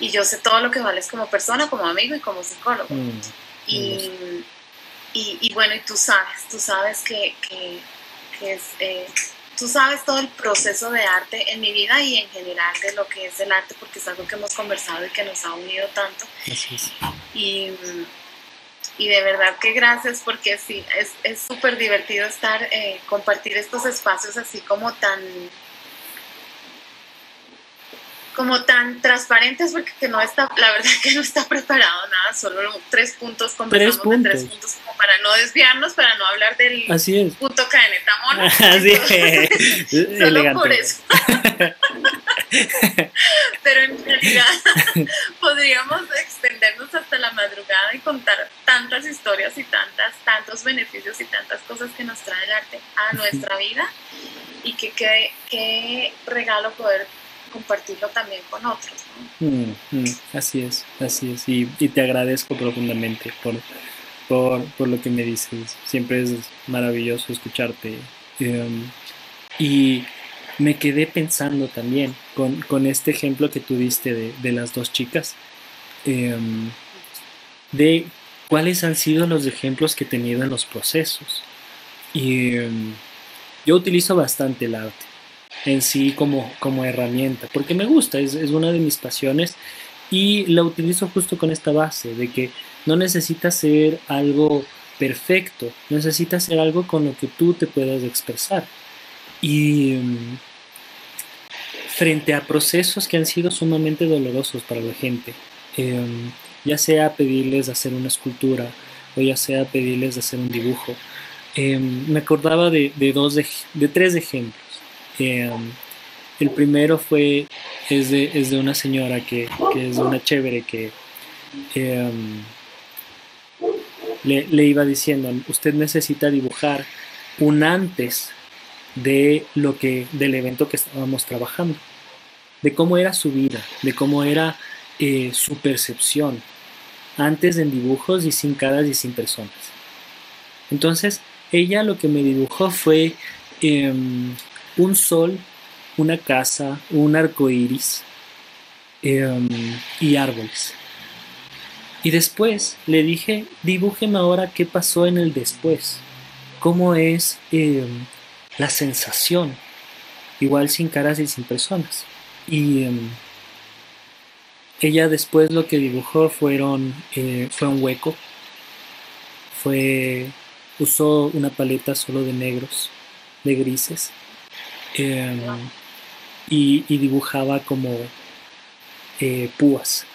Y yo sé todo lo que vales como persona, como amigo y como psicólogo. Mm, y, y, bueno, y tú sabes, tú sabes que, que, que es... Eh, tú sabes todo el proceso de arte en mi vida y en general de lo que es el arte, porque es algo que hemos conversado y que nos ha unido tanto. Y, y de verdad que gracias porque sí, es súper divertido estar, eh, compartir estos espacios así como tan como tan transparentes porque no está, la verdad que no está preparado nada, solo tres puntos, conversamos tres puntos. de tres puntos como para no desviarnos, para no hablar del punto cadenetamón. Así es. solo por eso. Pero en realidad podríamos extendernos hasta la madrugada y contar tantas historias y tantas, tantos beneficios y tantas cosas que nos trae el arte a nuestra vida y que qué regalo poder compartirlo también con otros. Así es, así es. Y, te agradezco profundamente por, por, lo que me dices. Siempre es maravilloso escucharte. Em, y me quedé pensando también con, este ejemplo que tú diste de, las dos chicas, em, de cuáles han sido los ejemplos que he tenido en los procesos. Y em, yo utilizo bastante el arte en sí como, como herramienta, porque me gusta, es, una de mis pasiones y la utilizo justo con esta base de que no necesitas ser algo perfecto, necesitas ser algo con lo que tú te puedas expresar. Y mm, frente a procesos que han sido sumamente dolorosos para la gente, em, ya sea pedirles de hacer una escultura o ya sea pedirles de hacer un dibujo, em, me acordaba de, dos de tres ejemplos. Um, el primero fue, es de, es de una señora que, que, es una chévere que um, le, le, iba diciendo, usted necesita dibujar un antes de lo que, del evento que estábamos trabajando, de cómo era su vida, de cómo era eh, su percepción, antes en dibujos y sin caras y sin personas. Entonces, ella lo que me dibujó fue em, un sol, una casa, un arco iris em, y árboles. Y después le dije, dibújeme ahora qué pasó en el después, cómo es em, la sensación, igual sin caras y sin personas. Y ella después lo que dibujó fueron, eh, fue un hueco, fue, usó una paleta solo de negros, de grises, em, y, dibujaba como eh, púas.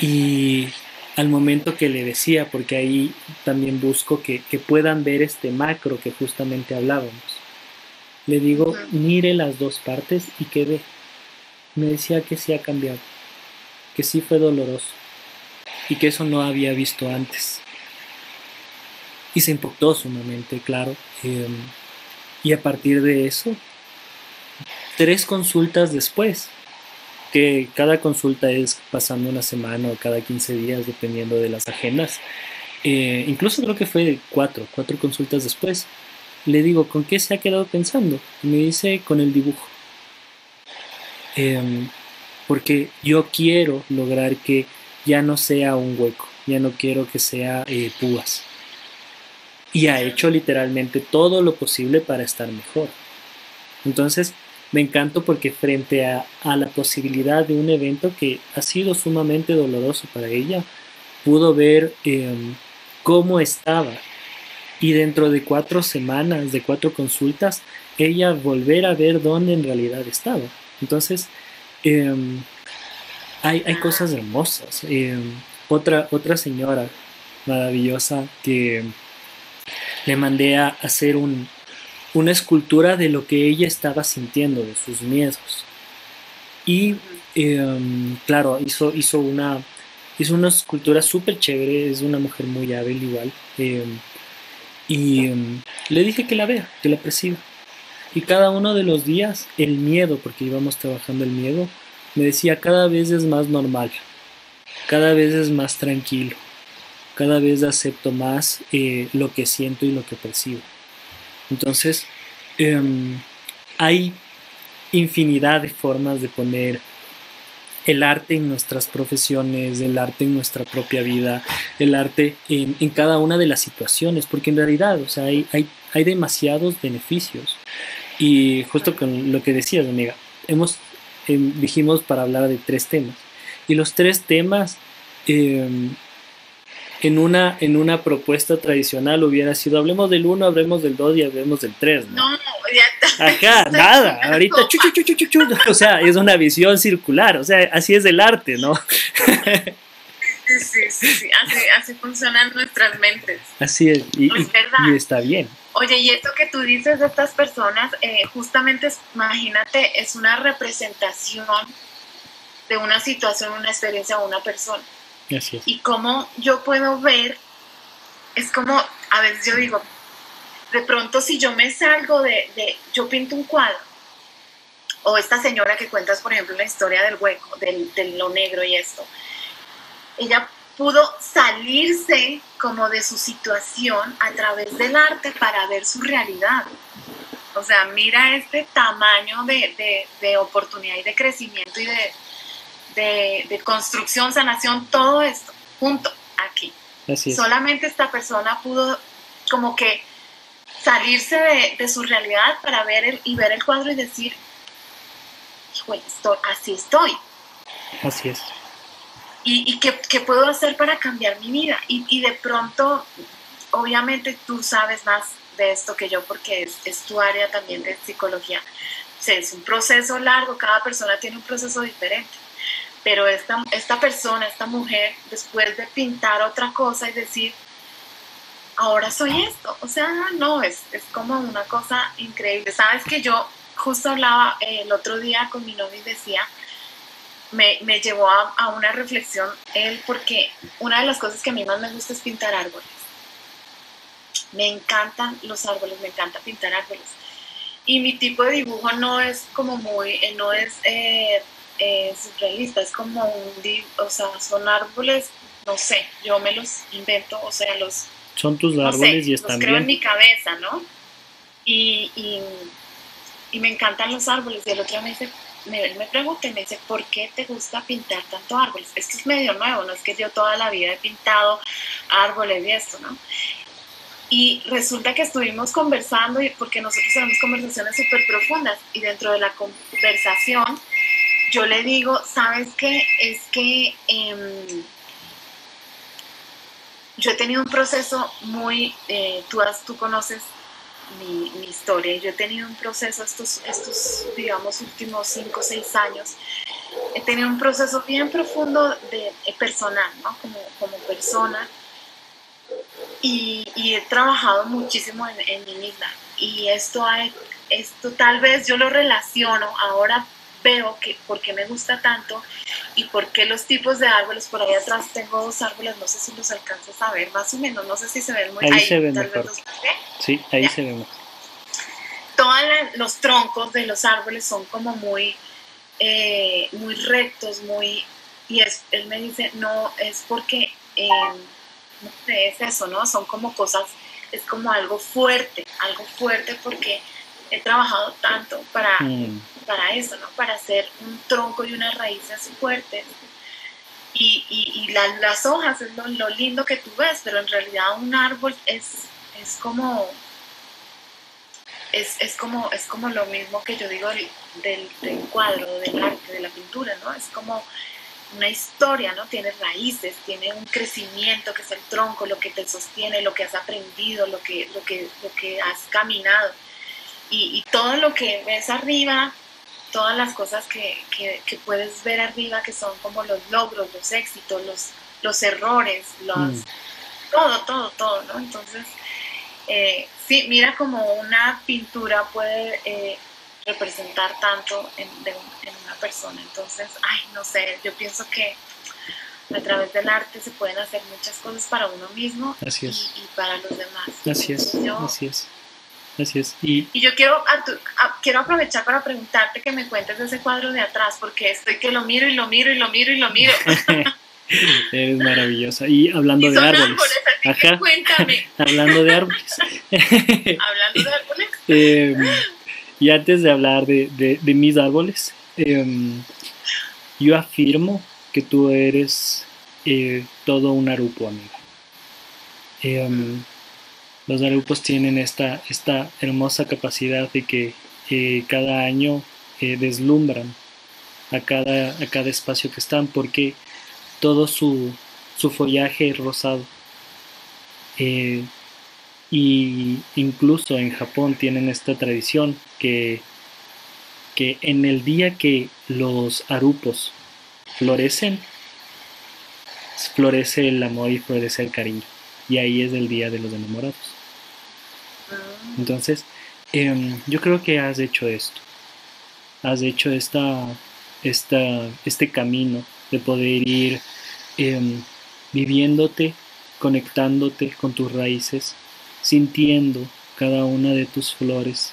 Y al momento que le decía, porque ahí también busco que, que puedan ver este macro que justamente hablábamos, le digo, mire las dos partes y que ve me decía que sí ha cambiado, que sí fue doloroso y que eso no había visto antes. Y se impactó sumamente, claro. Em, y a partir de eso, tres consultas después, que cada consulta es pasando una semana o cada 15 días, dependiendo de las agendas. Eh, incluso creo que fue cuatro, cuatro consultas después. Le digo, ¿con qué se ha quedado pensando? Y me dice, con el dibujo. Em, porque yo quiero lograr que ya no sea un hueco, ya no quiero que sea eh, púas. Y ha hecho literalmente todo lo posible para estar mejor. Entonces, me encanto porque frente a, la posibilidad de un evento que ha sido sumamente doloroso para ella, pudo ver em, cómo estaba. Y dentro de cuatro semanas, de cuatro consultas, ella volver a ver dónde en realidad estaba. Entonces, em, hay, cosas hermosas. Em, otra, otra señora maravillosa que le mandé a hacer una escultura de lo que ella estaba sintiendo, de sus miedos. Y em, claro, hizo, una, hizo una escultura súper chévere, es una mujer muy hábil igual. y le dije que la vea, que la perciba. Y cada uno de los días el miedo, porque íbamos trabajando el miedo, me decía cada vez es más normal, cada vez es más tranquilo, cada vez acepto más eh, lo que siento y lo que percibo. Entonces, em, hay infinidad de formas de poner el arte en nuestras profesiones, el arte en nuestra propia vida, el arte en, cada una de las situaciones, porque en realidad, o sea, hay, hay, hay demasiados beneficios. Y justo con lo que decías, amiga, hemos, em, dijimos para hablar de tres temas. Y los tres temas em, en, una, en una propuesta tradicional hubiera sido, hablemos del uno, hablemos del dos y hablemos del tres. No, no ya Acá, nada, ahorita, chu, chu, chu, chu, o sea, es una visión circular, o sea, así es el arte, ¿no? Sí, sí, sí, Así, así, funcionan nuestras mentes. Así es, y, y está bien. Oye, y esto que tú dices de estas personas, eh, justamente, imagínate, es una representación de una situación, una experiencia o una persona. Y cómo yo puedo ver, es como, a veces yo digo, de pronto si yo me salgo de, de yo pinto un cuadro, o esta señora que cuentas, por ejemplo, la historia del hueco, del, de lo negro y esto, ella pudo salirse como de su situación a través del arte para ver su realidad. O sea, mira este tamaño de, de, oportunidad y de crecimiento y de, de, construcción, sanación, todo esto junto aquí. Solamente esta persona pudo como que salirse de, su realidad para ver el, y ver el cuadro y decir, así estoy. Así es y, qué, puedo hacer para cambiar mi vida. Y, de pronto, obviamente tú sabes más de esto que yo porque es, tu área también de psicología. es un proceso largo, cada persona tiene un proceso diferente. Pero esta, esta persona, esta mujer, después de pintar otra cosa y decir, ahora soy esto. O sea, no, es, como una cosa increíble. Sabes que yo justo hablaba el otro día con mi novio y decía, me, me llevó a, una reflexión él porque una de las cosas que a mí más me gusta es pintar árboles. Me encantan los árboles, me encanta pintar árboles. Y mi tipo de dibujo no es como muy, eh, no es eh, eh, surrealista, es como un, o sea, son árboles, no sé, yo me los invento, o sea, los... Son tus árboles y están los creo en mi cabeza, ¿no? Y, y, y, me encantan los árboles. Y el otro me dice, me, me pregunta y me dice, ¿por qué te gusta pintar tanto árboles? Esto es medio nuevo, no es que yo toda la vida he pintado árboles y esto, ¿no? Y resulta que estuvimos conversando, porque nosotros tenemos conversaciones súper profundas, y dentro de la conversación yo le digo, ¿sabes qué? Es que em, yo he tenido un proceso muy, eh, tú, tú conoces mi, mi, historia, yo he tenido un proceso estos, estos digamos, últimos cinco o seis años, he tenido un proceso bien profundo de, eh, personal, ¿no? Como, como persona, y, y, he trabajado muchísimo en, en mi vida, y esto, ha, esto tal vez yo lo relaciono ahora veo que por qué me gusta tanto y por qué los tipos de árboles, por ahí atrás tengo dos árboles, no sé si los alcanzas a ver, más o menos, no sé si se ven muy Ahí, ahí se ven mejor. sí, ahí se ven Todos los troncos de los árboles son como muy, eh, muy rectos, muy... Y es, él me dice, no, es porque, eh, no sé, es eso, ¿no? Son como cosas, es como algo fuerte, algo fuerte porque he trabajado tanto para, mm. Para eso, ¿no? Para hacer un tronco y unas raíces fuertes. Y, las hojas es lo, lindo que tú ves, pero en realidad un árbol es, es como... Es, es, como, es como lo mismo que yo digo del, del, cuadro, del arte, de la pintura, ¿no? Es como una historia, ¿no? Tiene raíces, tiene un crecimiento que es el tronco, lo que te sostiene, lo que has aprendido, lo que, lo que, lo que has caminado y, todo lo que ves arriba, todas las cosas que, que, puedes ver arriba, que son como los logros, los éxitos, los, los errores, los, mm. todo, todo, todo, ¿no? Entonces, eh, sí, mira como una pintura puede eh, representar tanto en, una persona. Entonces, ay, no sé, yo pienso que a través del arte se pueden hacer muchas cosas para uno mismo Y, para los demás. Así es, así es. Así es. Y, yo quiero, quiero aprovechar para preguntarte que me cuentes ese cuadro de atrás, porque estoy que lo miro y lo miro y lo miro y lo miro. Eres maravillosa. Y hablando de árboles. Ajá. cuéntame. hablando de árboles. hablando de árboles. Em, y antes de hablar de, de, mis árboles, em, yo afirmo que tú eres eh, todo un arupo, amiga. Los grupos tienen esta, esta hermosa capacidad de que eh, cada año eh, deslumbran a cada, a cada espacio que están porque todo su, follaje es rosado. Eh, y incluso en Japón tienen esta tradición que, que en el día que los arupos florecen, florece el amor y florece el cariño. Y ahí es el día de los enamorados. Entonces, em, yo creo que has hecho esto. Has hecho esta, esta, este camino de poder ir em, viviéndote, conectándote con tus raíces, sintiendo cada una de tus flores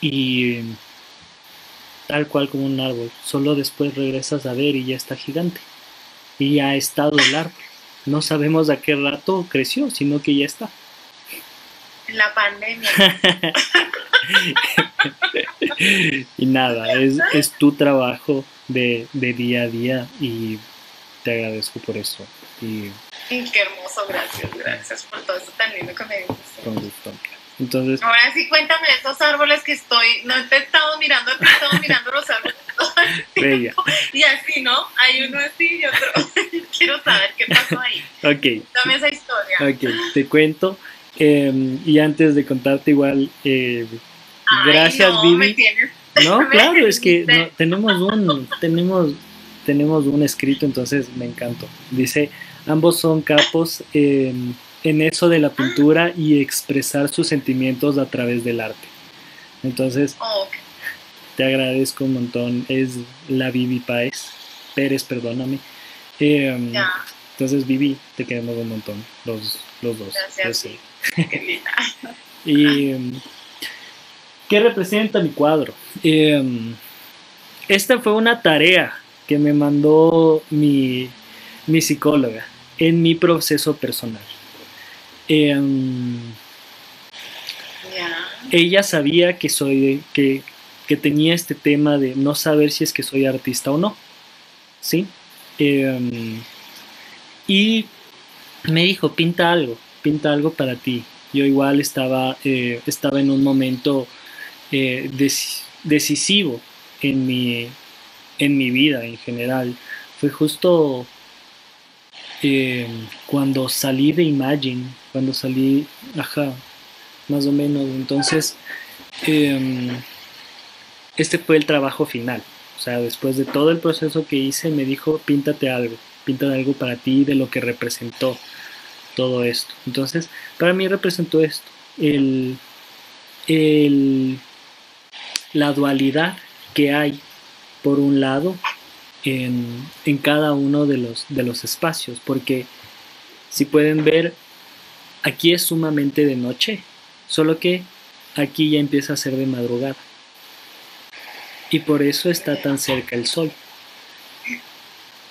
y em, tal cual como un árbol. Solo después regresas a ver y ya está gigante. Y ya ha estado el árbol. No sabemos a qué rato creció, sino que ya está la pandemia. y nada, es, es tu trabajo de, de, día a día y te agradezco por eso. Y, qué hermoso, gracias, gracias por todo eso tan lindo que me. Con gusto. Entonces, Ahora sí, cuéntame de esos árboles que estoy, no te he estado mirando, te he estado mirando los árboles. Bella. Y así, ¿no? Hay uno así y otro. Quiero saber qué pasó ahí. Ok. Dame esa historia. Ok, te cuento. Em, y antes de contarte igual, eh, gracias no, Vivi. no, claro, es que tenemos un tenemos tenemos un escrito, entonces me encantó. Dice, ambos son capos en eso de la pintura y expresar sus sentimientos a través del arte. Entonces, oh, te agradezco un montón. Es la Vivi Páez, Pérez, perdóname. Em, entonces, Vivi, te queremos un montón, los, los dos. Gracias. Y, ¿Qué representa mi cuadro? Em, esta fue una tarea que me mandó mi, mi psicóloga en mi proceso personal. Em, ella sabía que soy que, que, tenía este tema de no saber si es que soy artista o no. ¿Sí? Em, y me dijo, pinta algo, pinta algo para ti. Yo igual estaba, eh, estaba en un momento eh, decisivo en mi, en mi vida en general. Fue justo eh, cuando salí de Imagine, cuando salí, ajá, más o menos. Entonces, em, este fue el trabajo final. O sea, después de todo el proceso que hice, me dijo, píntate algo, píntate algo para ti de lo que representó todo esto. Entonces, para mí representó esto, el, el, la dualidad que hay, por un lado, en, en, cada uno de los, de los espacios, porque si pueden ver, aquí es sumamente de noche, solo que aquí ya empieza a ser de madrugada. Y por eso está tan cerca el sol.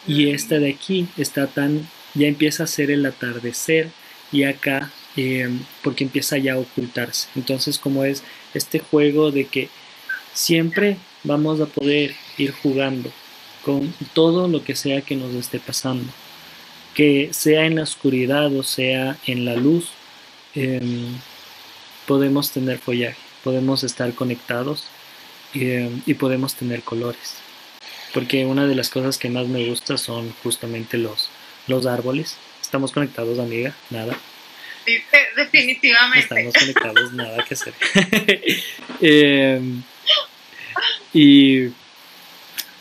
Y esta de aquí está tan, ya empieza a ser el atardecer y acá, eh, porque empieza ya a ocultarse. Entonces como es este juego de que siempre vamos a poder ir jugando con todo lo que sea que nos esté pasando, que sea en la oscuridad o sea en la luz, em, podemos tener follaje, podemos estar conectados em, y podemos tener colores. Porque una de las cosas que más me gusta son justamente los, los árboles. Estamos conectados, amiga, nada. definitivamente. Estamos conectados, nada que hacer. Em, y,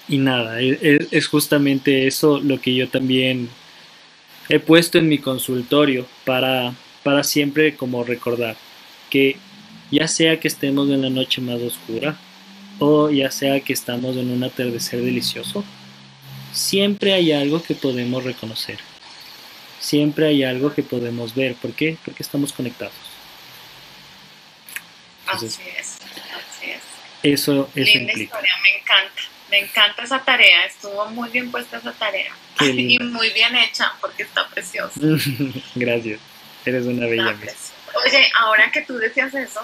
y nada, e, e, es, justamente eso lo que yo también he puesto en mi consultorio para, para siempre como recordar que ya sea que estemos en la noche más oscura o ya sea que estamos en un atardecer delicioso, siempre hay algo que podemos reconocer. Siempre hay algo que podemos ver. ¿Por qué? Porque estamos conectados. así es, así es. Eso, Linda historia, me encanta. Me encanta esa tarea, estuvo muy bien puesta esa tarea. Y muy bien hecha, porque está preciosa. Gracias, eres una bella Oye, ahora que tú decías eso,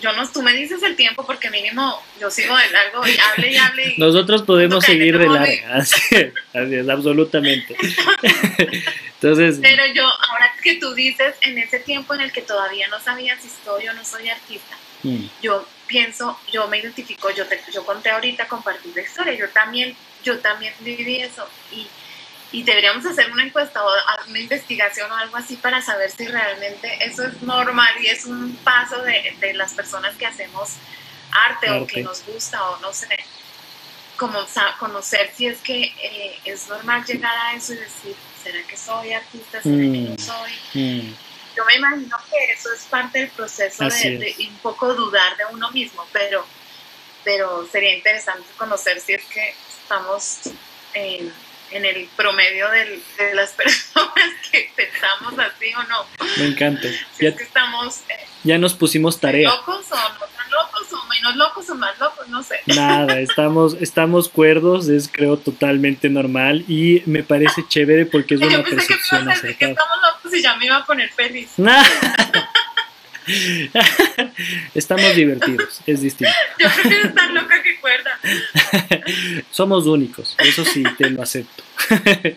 yo no, tú me dices el tiempo porque mínimo yo sigo de largo y hable y hable. Nosotros podemos seguir de largo, así es, así es, absolutamente. Entonces, Pero yo, ahora que tú dices, en ese tiempo en el que todavía no sabía si soy o no soy artista, mm. yo pienso, yo me identifico, yo, te, yo conté ahorita compartir la historia, yo también, yo también viví eso y, y deberíamos hacer una encuesta o una investigación o algo así para saber si realmente eso es normal y es un paso de, de las personas que hacemos arte, o que nos gusta o no sé, como conocer si es que eh, es normal llegar a eso y decir, ¿será que soy artista? ¿Será que no mm. soy? Mm yo me imagino que eso es parte del proceso de, un poco dudar de uno mismo, pero, pero sería interesante conocer si es que estamos en, el promedio de las personas que pensamos así o no. Me encanta. ya, que estamos... Eh, ya nos pusimos tarea. ¿Locos o no tan locos o menos locos o más locos? No sé. Nada, estamos, estamos cuerdos, es creo totalmente normal y me parece chévere porque es una percepción acertada. estamos locos y ya me iba a poner feliz. Estamos divertidos, es distinto. Yo prefiero estar loca Somos únicos, eso sí, te lo acepto.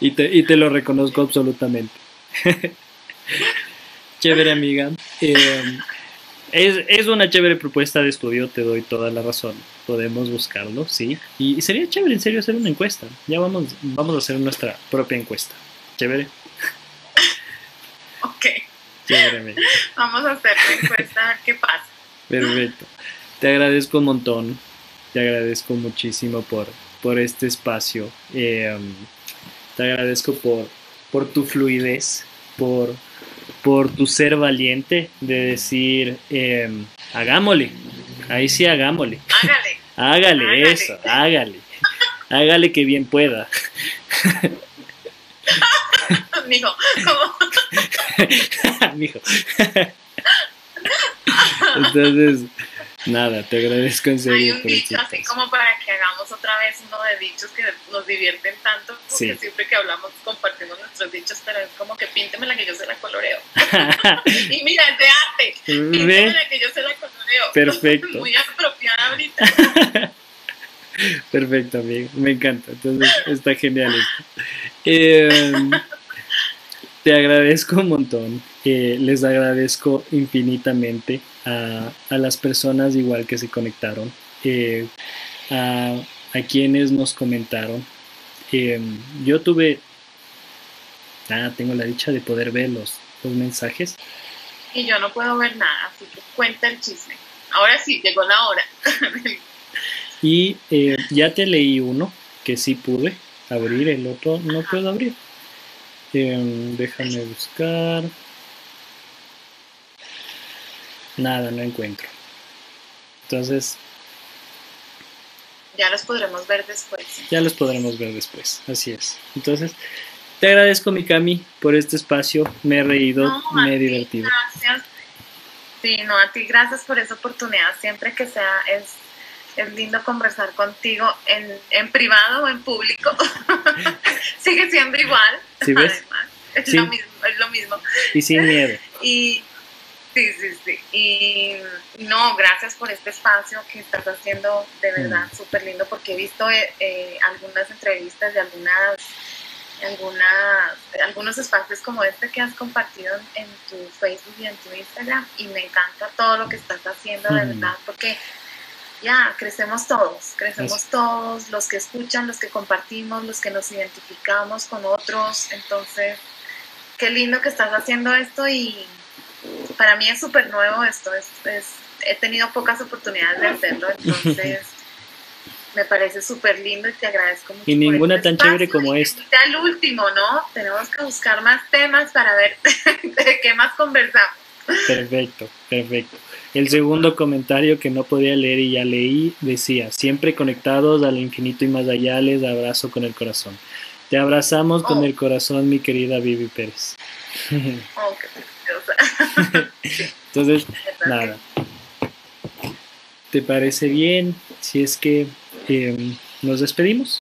y, te, y te lo reconozco absolutamente. Chévere, amiga. Eh, es, una chévere propuesta de estudio, te doy toda la razón. Podemos buscarlo, sí. Y, sería chévere, en serio, hacer una encuesta. Ya vamos, vamos a hacer nuestra propia encuesta. Chévere. Ok. Chévere, Vamos a hacer la encuesta a ver qué pasa. Perfecto. Te agradezco un montón. Te agradezco muchísimo por, por este espacio. Eh, te agradezco por, por tu fluidez, por por tu ser valiente de decir, eh, hagámosle, ahí sí hagámosle. Hágale. hágale, eso, hágale. hágale que bien pueda. Mijo, ¿cómo? Mijo. Entonces, nada, te agradezco en serio. Hay un dicho así como para que hagamos otra vez uno de dichos que nos divierten tanto, porque siempre que hablamos compartimos nuestros dichos, pero es como que píntemela que yo se la coloreo. y mira, es de arte. Píntemela que yo se la coloreo. Perfecto. Muy apropiada ahorita. Perfecto, amigo. Me encanta. Entonces, está genial esto. Em, te agradezco un montón. Eh, les agradezco infinitamente a, a, las personas igual que se conectaron, eh, a, a, quienes nos comentaron. Eh, yo tuve, ah, tengo la dicha de poder ver los, los mensajes. Y yo no puedo ver nada, así que cuenta el chisme. Ahora sí, llegó la hora. y ya te leí uno que sí pude abrir, el otro no puedo abrir. Eh, déjame buscar. Nada, no encuentro. Entonces. Ya los podremos ver después. Ya los podremos ver después, así es. Entonces, te agradezco, Mikami, por este espacio. Me he reído, me he divertido. Gracias. Sí, no, a ti gracias por esa oportunidad. Siempre que sea, es es lindo conversar contigo en, en privado o en público. Sigue siendo igual. ¿Sí ves? es, Lo mismo, es lo mismo. Y sin miedo. Y sí, sí, sí. Y no, gracias por este espacio que estás haciendo de verdad mm. súper lindo porque he visto eh, eh, algunas entrevistas de algunas algunas, algunos espacios como este que has compartido en, tu Facebook y en tu Instagram y me encanta todo lo que estás haciendo de mm. verdad porque ya, crecemos todos, crecemos todos, los que escuchan, los que compartimos, los que nos identificamos con otros. Entonces, qué lindo que estás haciendo esto y para mí es súper nuevo esto. Es, he tenido pocas oportunidades de hacerlo, entonces me parece súper lindo y te agradezco mucho. Y ninguna este tan chévere como esta. Ya el último, ¿no? Tenemos que buscar más temas para ver de qué más conversamos. Perfecto, perfecto. El segundo comentario que no podía leer y ya leí decía, siempre conectados al infinito y más allá, les abrazo con el corazón. Te abrazamos con oh. el corazón, mi querida Vivi Pérez. Oh, Entonces, nada. ¿Te parece bien si es que em, nos despedimos?